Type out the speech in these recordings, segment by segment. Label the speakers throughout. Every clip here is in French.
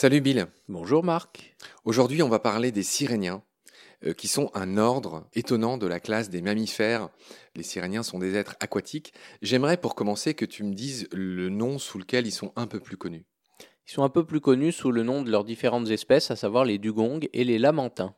Speaker 1: Salut Bill.
Speaker 2: Bonjour Marc.
Speaker 1: Aujourd'hui, on va parler des siréniens, euh, qui sont un ordre étonnant de la classe des mammifères. Les siréniens sont des êtres aquatiques. J'aimerais pour commencer que tu me dises le nom sous lequel ils sont un peu plus connus.
Speaker 2: Ils sont un peu plus connus sous le nom de leurs différentes espèces, à savoir les dugongs et les lamantins.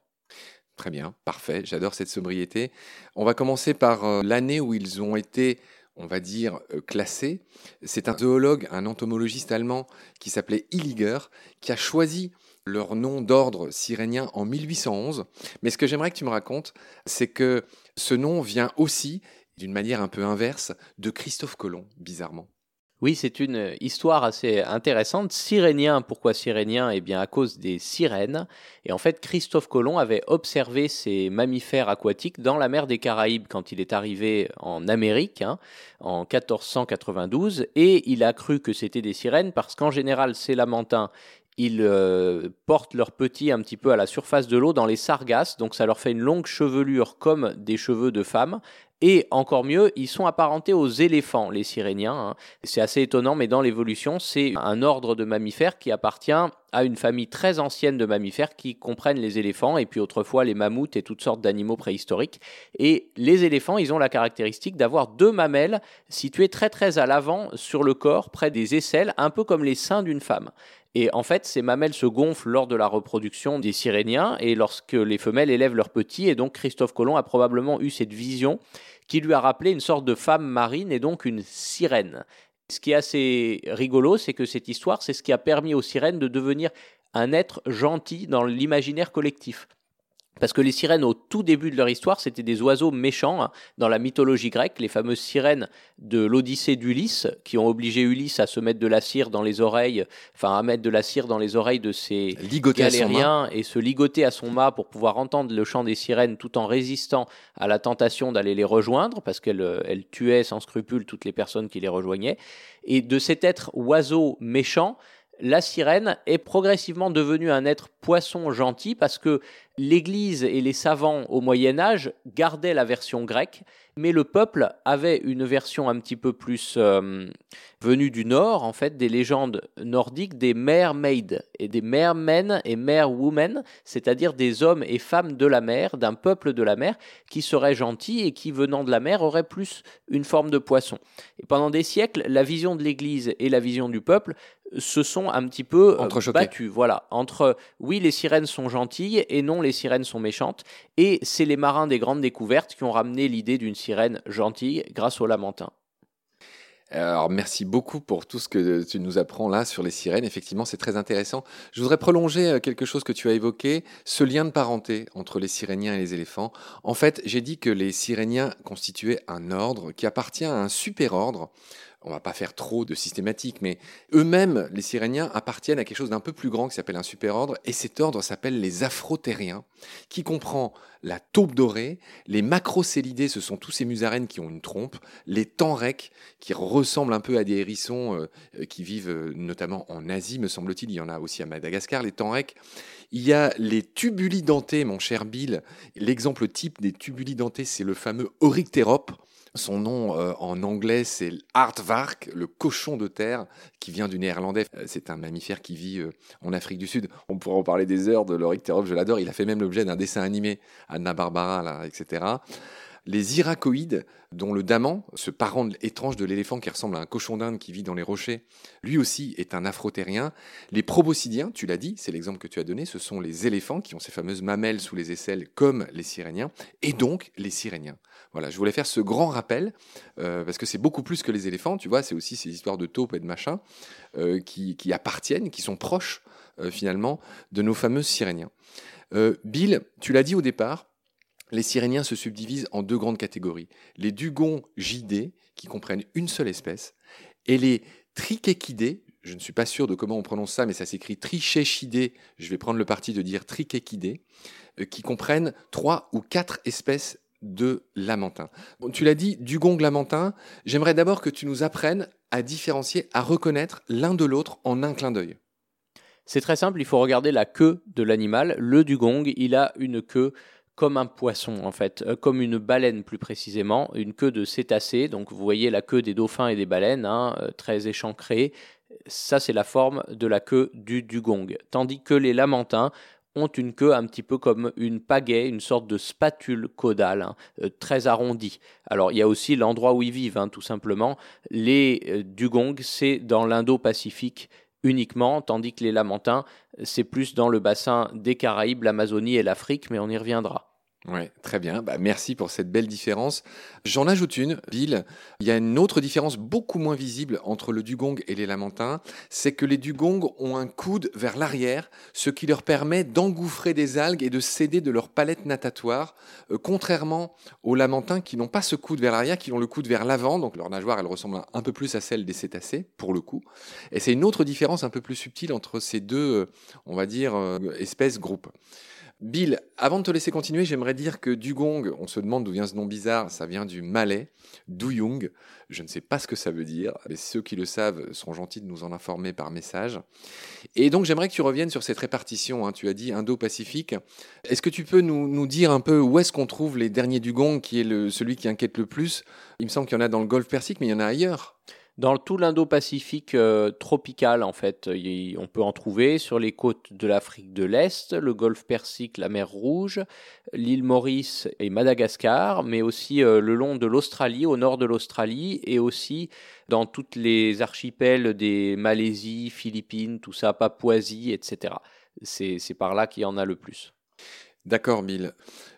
Speaker 1: Très bien, parfait, j'adore cette sobriété. On va commencer par euh, l'année où ils ont été on va dire, euh, classés. C'est un zoologue, un entomologiste allemand qui s'appelait Illiger, qui a choisi leur nom d'ordre sirénien en 1811. Mais ce que j'aimerais que tu me racontes, c'est que ce nom vient aussi, d'une manière un peu inverse, de Christophe Colomb, bizarrement.
Speaker 2: Oui, c'est une histoire assez intéressante. Sirénien, pourquoi sirénien Eh bien, à cause des sirènes. Et en fait, Christophe Colomb avait observé ces mammifères aquatiques dans la mer des Caraïbes quand il est arrivé en Amérique, hein, en 1492. Et il a cru que c'était des sirènes parce qu'en général, ces lamantins, ils euh, portent leurs petits un petit peu à la surface de l'eau dans les sargasses, donc ça leur fait une longue chevelure comme des cheveux de femme, et encore mieux, ils sont apparentés aux éléphants, les siréniens. Hein. C'est assez étonnant, mais dans l'évolution, c'est un ordre de mammifères qui appartient à une famille très ancienne de mammifères qui comprennent les éléphants et puis autrefois les mammouths et toutes sortes d'animaux préhistoriques. Et les éléphants, ils ont la caractéristique d'avoir deux mamelles situées très très à l'avant sur le corps, près des aisselles, un peu comme les seins d'une femme. Et en fait, ces mamelles se gonflent lors de la reproduction des siréniens et lorsque les femelles élèvent leurs petits. Et donc, Christophe Colomb a probablement eu cette vision qui lui a rappelé une sorte de femme marine et donc une sirène. Ce qui est assez rigolo, c'est que cette histoire, c'est ce qui a permis aux sirènes de devenir un être gentil dans l'imaginaire collectif. Parce que les sirènes, au tout début de leur histoire, c'était des oiseaux méchants. Hein. Dans la mythologie grecque, les fameuses sirènes de l'Odyssée d'Ulysse, qui ont obligé Ulysse à se mettre de la cire dans les oreilles, enfin à mettre de la cire dans les oreilles de ses galériens et se ligoter à son mât pour pouvoir entendre le chant des sirènes tout en résistant à la tentation d'aller les rejoindre, parce qu'elles euh, tuaient sans scrupule toutes les personnes qui les rejoignaient. Et de cet être oiseau méchant, la sirène est progressivement devenue un être poisson gentil parce que l'Église et les savants au Moyen Âge gardaient la version grecque, mais le peuple avait une version un petit peu plus euh, venue du nord, en fait, des légendes nordiques des mermaids et des mermen et merwomen, c'est-à-dire des hommes et femmes de la mer, d'un peuple de la mer, qui seraient gentils et qui, venant de la mer, auraient plus une forme de poisson. Et pendant des siècles, la vision de l'Église et la vision du peuple se sont un petit peu euh, battus. Voilà, entre oui, les sirènes sont gentilles et non, les sirènes sont méchantes. Et c'est les marins des grandes découvertes qui ont ramené l'idée d'une sirène gentille grâce aux lamentins.
Speaker 1: Alors merci beaucoup pour tout ce que tu nous apprends là sur les sirènes. Effectivement, c'est très intéressant. Je voudrais prolonger euh, quelque chose que tu as évoqué, ce lien de parenté entre les siréniens et les éléphants. En fait, j'ai dit que les siréniens constituaient un ordre qui appartient à un super-ordre on va pas faire trop de systématiques, mais eux-mêmes, les Siréniens, appartiennent à quelque chose d'un peu plus grand qui s'appelle un superordre, et cet ordre s'appelle les Afrotériens, qui comprend la taupe dorée, les macrocélidés, ce sont tous ces musaraines qui ont une trompe, les tenrecs, qui ressemblent un peu à des hérissons euh, euh, qui vivent euh, notamment en Asie, me semble-t-il, il y en a aussi à Madagascar, les tenrecs. Il y a les tubulidentés, mon cher Bill. L'exemple type des tubulidentés, c'est le fameux Oryctérope, son nom euh, en anglais, c'est Aardvark, le cochon de terre, qui vient du néerlandais. Euh, c'est un mammifère qui vit euh, en Afrique du Sud. On pourrait en parler des heures de l'Oryctérope, je l'adore. Il a fait même l'objet d'un dessin animé, Anna Barbara, etc les iracoïdes, dont le daman, ce parent étrange de l'éléphant qui ressemble à un cochon d'Inde qui vit dans les rochers, lui aussi est un afrotérien. Les proboscidiens, tu l'as dit, c'est l'exemple que tu as donné, ce sont les éléphants qui ont ces fameuses mamelles sous les aisselles comme les siréniens, et donc les siréniens. Voilà, je voulais faire ce grand rappel, euh, parce que c'est beaucoup plus que les éléphants, tu vois, c'est aussi ces histoires de taupes et de machins euh, qui, appartiennent, qui sont proches euh, finalement de nos fameux siréniens. Bill, tu l'as dit au départ, les siréniens se subdivisent en deux grandes catégories. Les dugons gidés, qui comprennent une seule espèce, et les trichechidés, je ne suis pas sûr de comment on prononce ça, mais ça s'écrit trichechidés, je vais prendre le parti de dire trichechidés, euh, qui comprennent trois ou quatre espèces de lamantins. tu l'as dit, dugong lamentin, j'aimerais d'abord que tu nous apprennes à différencier, à reconnaître l'un de l'autre en un clin d'œil.
Speaker 2: C'est très simple, il faut regarder la queue de l'animal. Le dugong, il a une queue comme un poisson en fait, euh, comme une baleine plus précisément, une queue de cétacé. Donc vous voyez la queue des dauphins et des baleines, hein, euh, très échancrée. Ça c'est la forme de la queue du dugong. Tandis que les lamantins ont une queue un petit peu comme une pagaie, une sorte de spatule caudale, hein, euh, très arrondie. Alors il y a aussi l'endroit où ils vivent, hein, tout simplement. Les dugongs, c'est dans l'Indo-Pacifique uniquement, tandis que les lamantins, c'est plus dans le bassin des Caraïbes, l'Amazonie et l'Afrique, mais on y reviendra.
Speaker 1: Oui, très bien. Bah, merci pour cette belle différence. J'en ajoute une, Bill. Il y a une autre différence beaucoup moins visible entre le dugong et les lamantins. C'est que les dugongs ont un coude vers l'arrière, ce qui leur permet d'engouffrer des algues et de céder de leur palette natatoire, euh, contrairement aux lamantins qui n'ont pas ce coude vers l'arrière, qui ont le coude vers l'avant. Donc leur nageoire, elle ressemble un peu plus à celle des cétacés, pour le coup. Et c'est une autre différence un peu plus subtile entre ces deux, euh, on va dire, euh, espèces, groupes. Bill, avant de te laisser continuer, j'aimerais dire que dugong, on se demande d'où vient ce nom bizarre, ça vient du malais, duyung, je ne sais pas ce que ça veut dire, mais ceux qui le savent sont gentils de nous en informer par message. Et donc j'aimerais que tu reviennes sur cette répartition, hein. tu as dit Indo-Pacifique. Est-ce que tu peux nous, dire un peu où est-ce qu'on trouve les derniers dugongs, qui est celui qui inquiète le plus? Il me semble qu'il y en a dans le golfe Persique, mais il y en a ailleurs
Speaker 2: dans tout l'Indo-Pacifique euh, tropical, en fait, on peut en trouver sur les côtes de l'Afrique de l'Est, le golfe Persique, la mer Rouge, l'île Maurice et Madagascar, mais aussi euh, le long de l'Australie, au nord de l'Australie, et aussi dans toutes les archipels des Malaisie, Philippines, tout ça, Papouasie, etc. C'est par là qu'il y en a le plus.
Speaker 1: D'accord, Bill.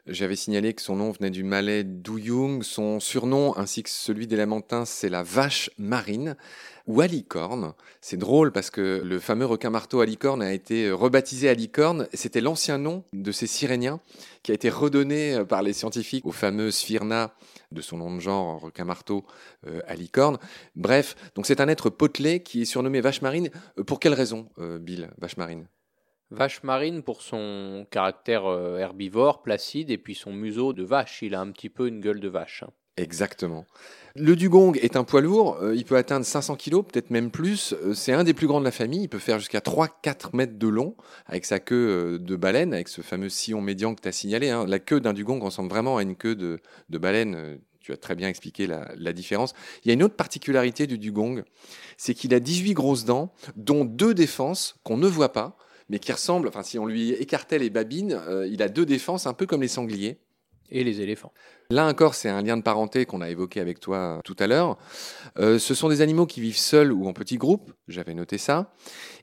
Speaker 1: J'avais signalé que son nom venait du malais Douyung. Son surnom, ainsi que celui des Lamantins, c'est la vache marine ou alicorne. C'est drôle parce que le fameux requin marteau alicorne a été rebaptisé alicorne. C'était l'ancien nom de ces siréniens qui a été redonné par les scientifiques au fameux Sphyrna de son nom de genre, requin marteau, euh, alicorne. Bref, donc c'est un être potelé qui est surnommé vache marine. Euh, pour quelle raison, euh, Bill, vache marine?
Speaker 2: Vache marine pour son caractère euh, herbivore, placide, et puis son museau de vache. Il a un petit peu une gueule de vache. Hein.
Speaker 1: Exactement. Le dugong est un poids lourd, euh, il peut atteindre 500 kg, peut-être même plus. Euh, c'est un des plus grands de la famille, il peut faire jusqu'à 3-4 mètres de long avec sa queue de baleine, avec ce fameux sillon médian que tu as signalé. Hein. La queue d'un dugong ressemble vraiment à une queue de, baleine. Tu as très bien expliqué la, la, différence. Il y a une autre particularité du dugong, c'est qu'il a 18 grosses dents, dont deux défenses qu'on ne voit pas mais qui ressemble, enfin si on lui écartait les babines, euh, il a deux défenses, un peu comme les sangliers.
Speaker 2: Et les éléphants.
Speaker 1: Là encore, c'est un lien de parenté qu'on a évoqué avec toi tout à l'heure. Euh, ce sont des animaux qui vivent seuls ou en petits groupes, j'avais noté ça.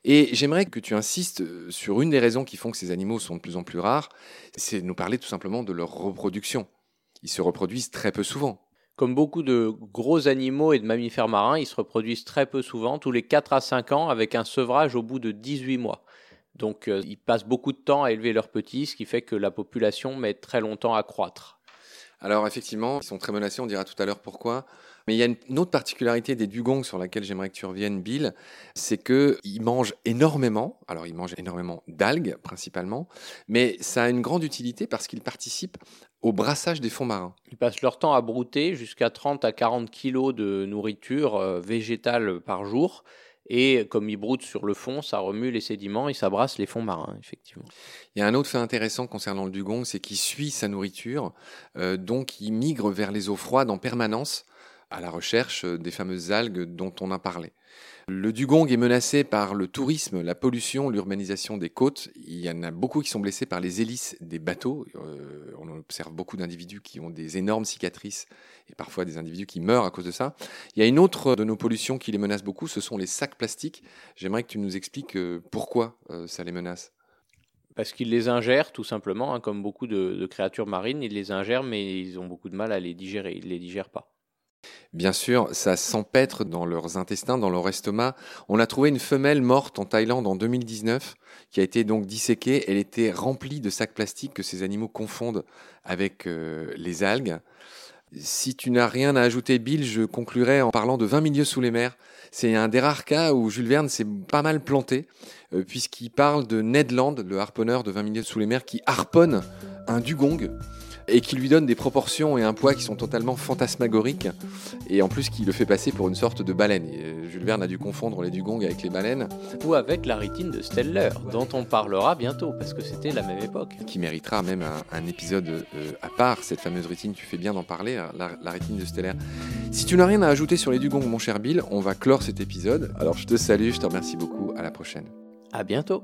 Speaker 1: Et j'aimerais que tu insistes sur une des raisons qui font que ces animaux sont de plus en plus rares, c'est de nous parler tout simplement de leur reproduction. Ils se reproduisent très peu souvent.
Speaker 2: Comme beaucoup de gros animaux et de mammifères marins, ils se reproduisent très peu souvent, tous les 4 à 5 ans, avec un sevrage au bout de 18 mois. Donc euh, ils passent beaucoup de temps à élever leurs petits, ce qui fait que la population met très longtemps à croître.
Speaker 1: Alors effectivement, ils sont très menacés, on dira tout à l'heure pourquoi. Mais il y a une autre particularité des dugongs sur laquelle j'aimerais que tu reviennes, Bill, c'est qu'ils mangent énormément. Alors ils mangent énormément d'algues principalement, mais ça a une grande utilité parce qu'ils participent au brassage des fonds marins.
Speaker 2: Ils passent leur temps à brouter jusqu'à 30 à 40 kilos de nourriture euh, végétale par jour. Et comme il broute sur le fond, ça remue les sédiments et ça brasse les fonds marins, effectivement.
Speaker 1: Il y a un autre fait intéressant concernant le dugong, c'est qu'il suit sa nourriture, euh, donc il migre vers les eaux froides en permanence à la recherche des fameuses algues dont on a parlé. Le dugong est menacé par le tourisme, la pollution, l'urbanisation des côtes. Il y en a beaucoup qui sont blessés par les hélices des bateaux. Euh, on observe beaucoup d'individus qui ont des énormes cicatrices et parfois des individus qui meurent à cause de ça. Il y a une autre de nos pollutions qui les menace beaucoup, ce sont les sacs plastiques. J'aimerais que tu nous expliques euh, pourquoi euh, ça les menace.
Speaker 2: Parce qu'ils les ingèrent tout simplement, hein, comme beaucoup de, de, créatures marines, ils les ingèrent mais ils ont beaucoup de mal à les digérer, ils ne les digèrent pas.
Speaker 1: Bien sûr, ça s'empêtre dans leurs intestins, dans leur estomac. On a trouvé une femelle morte en Thaïlande en 2019 qui a été donc disséquée. Elle était remplie de sacs plastiques que ces animaux confondent avec euh, les algues. Si tu n'as rien à ajouter, Bill, je conclurai en parlant de 20 milieux sous les mers. C'est un des rares cas où Jules Verne s'est pas mal planté, euh, puisqu'il parle de Ned Land, le harponneur de 20 milieux sous les mers, qui harponne un dugong et qui lui donne des proportions et un poids qui sont totalement fantasmagoriques, et en plus qui le fait passer pour une sorte de baleine. Et Jules Verne a dû confondre les dugongs avec les baleines.
Speaker 2: Ou avec la rétine de Steller, dont on parlera bientôt, parce que c'était la même époque.
Speaker 1: Qui méritera même un, épisode euh, à part, cette fameuse rétine, tu fais bien d'en parler, hein, la, rétine de Steller. Si tu n'as rien à ajouter sur les dugongs, mon cher Bill, on va clore cet épisode. Alors je te salue, je te remercie beaucoup, à la prochaine.
Speaker 2: À bientôt.